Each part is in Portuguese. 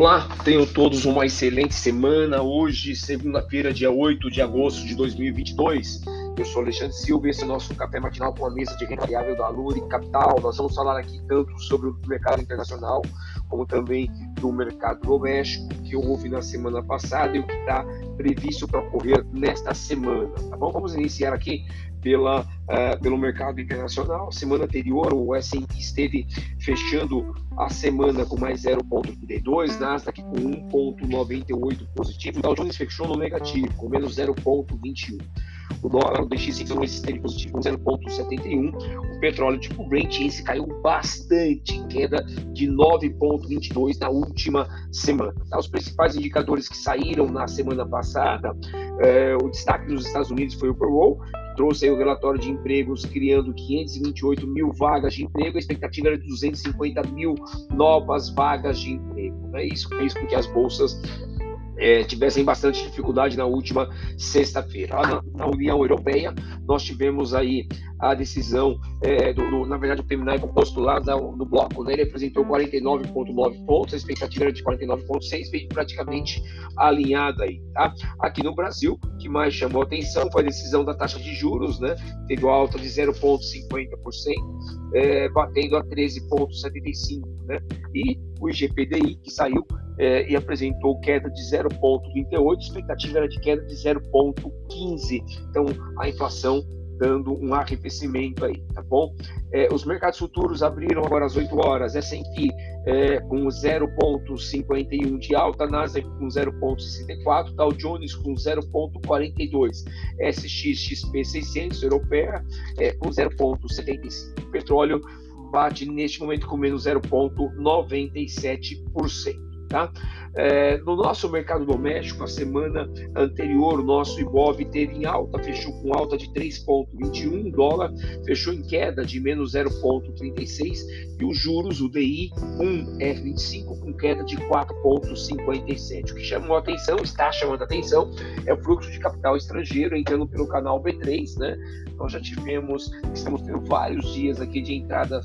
Olá, tenham todos uma excelente semana. Hoje, segunda-feira, dia 8 de agosto de 2022. Eu sou Alexandre Silva e esse é o nosso café matinal com a mesa de renda variável da Luri Capital. Nós vamos falar aqui tanto sobre o mercado internacional, como também do mercado doméstico, que houve na semana passada e o que está previsto para ocorrer nesta semana. Tá bom? Vamos iniciar aqui pela, uh, pelo mercado internacional. Semana anterior, o S&P esteve fechando a semana com mais 0,32, Nasdaq com 1,98 positivo, Dow Jones fechou no negativo, com menos 0,21. O dólar, o DXY esteve positivo com 0,71. O petróleo tipo Brent esse caiu bastante, queda de 9,22 na última semana. Tá? Os principais indicadores que saíram na semana passada, eh, o destaque nos Estados Unidos foi o payroll, trouxe o relatório de empregos criando 528 mil vagas de emprego, a expectativa era de 250 mil novas vagas de emprego. Né? Isso fez com que as bolsas é, tivessem bastante dificuldade na última sexta-feira. Na, União Europeia, nós tivemos aí a decisão, é, do, do, na verdade, o PMI composto lá no bloco, né, ele apresentou 49,9 pontos, a expectativa era de 49,6, veio praticamente alinhada aí, tá? Aqui no Brasil, o que mais chamou atenção foi a decisão da taxa de juros, né, teve alta de 0,50%, é, batendo a 13,75%, né, e o IGPDI, que saiu é, e apresentou queda de 0,38, a expectativa era de queda de 0,15. Então, a inflação dando um arrefecimento aí, tá bom? É, os mercados futuros abriram agora às 8 horas, S&P é, com 0,51 de alta, Nasdaq com 0,64, Dow Jones com 0,42, SXXP 600 europeia é, com 0,75. Petróleo bate neste momento com menos 0,97%. Tá? É, no nosso mercado doméstico, a semana anterior, o nosso Ibov teve em alta, fechou com alta de 3,21 dólar, fechou em queda de menos 0,36 e os juros, o DI 1R25 com queda de 4,57. O que chamou atenção, está chamando atenção, é o fluxo de capital estrangeiro entrando pelo canal B3, né? Nós já tivemos, estamos tendo vários dias aqui de entrada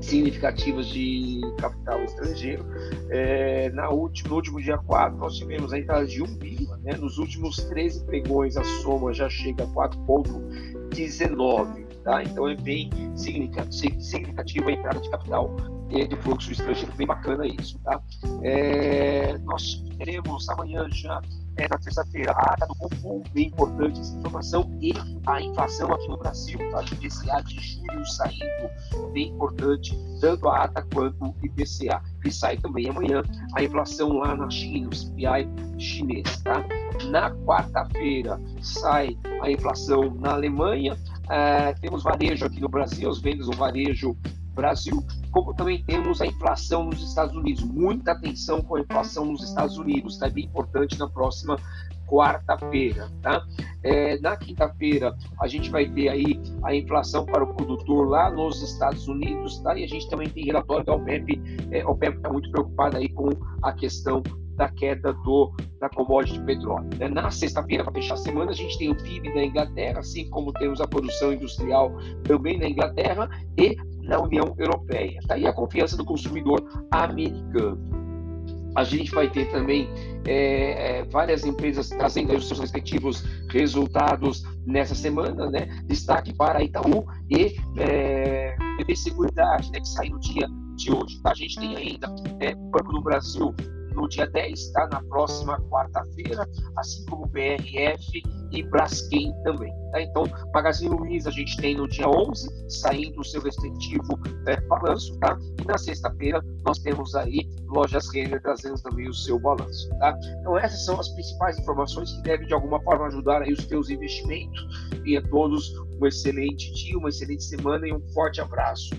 significativas de capital estrangeiro. É, na última, no último dia 4, nós tivemos a entrada de 1 bilhão. Né? Nos últimos 13 pregões, a soma já chega a 4,19. Tá? Então é bem significativa a entrada de capital é, de fluxo estrangeiro, bem bacana isso. Tá? É, nós teremos amanhã já é, na terça-feira, a ata do Copom, bem importante essa informação, e a inflação aqui no Brasil, tá? o IPCA de julho saindo, bem importante, tanto a ata quanto o IPCA. E sai também amanhã a inflação lá na China, o CPI chinês. Tá? Na quarta-feira sai a inflação na Alemanha, é, temos varejo aqui no Brasil, as vendas no varejo Brasil, como também temos a inflação nos Estados Unidos. Muita atenção com a inflação nos Estados Unidos, está bem importante na próxima quarta-feira, tá? É, na quinta-feira a gente vai ter aí a inflação para o produtor lá nos Estados Unidos, tá? E a gente também tem relatório da OPEP, é, a OPEP está muito preocupada aí com a questão da queda do, da commodity petróleo. Né? Na sexta-feira, para fechar a semana, a gente tem o PIB da Inglaterra, assim como temos a produção industrial também na Inglaterra e na União Europeia. Daí tá a confiança do consumidor americano. A gente vai ter também é, é, várias empresas trazendo os seus respectivos resultados nessa semana, né? Destaque para Itaú e é, BB Seguridade, né? Que sai no dia de hoje. A gente tem ainda é, Banco do Brasil no dia 10, está na próxima quarta-feira, assim como BRF e Braskem também. Tá? Então, Magazine Luiza a gente tem no dia 11, saindo o seu respectivo é, balanço, tá? E na sexta-feira nós temos aí Lojas Renner trazendo também o seu balanço, tá? Então, essas são as principais informações que devem de alguma forma ajudar aí os teus investimentos. E a todos um excelente dia, uma excelente semana e um forte abraço.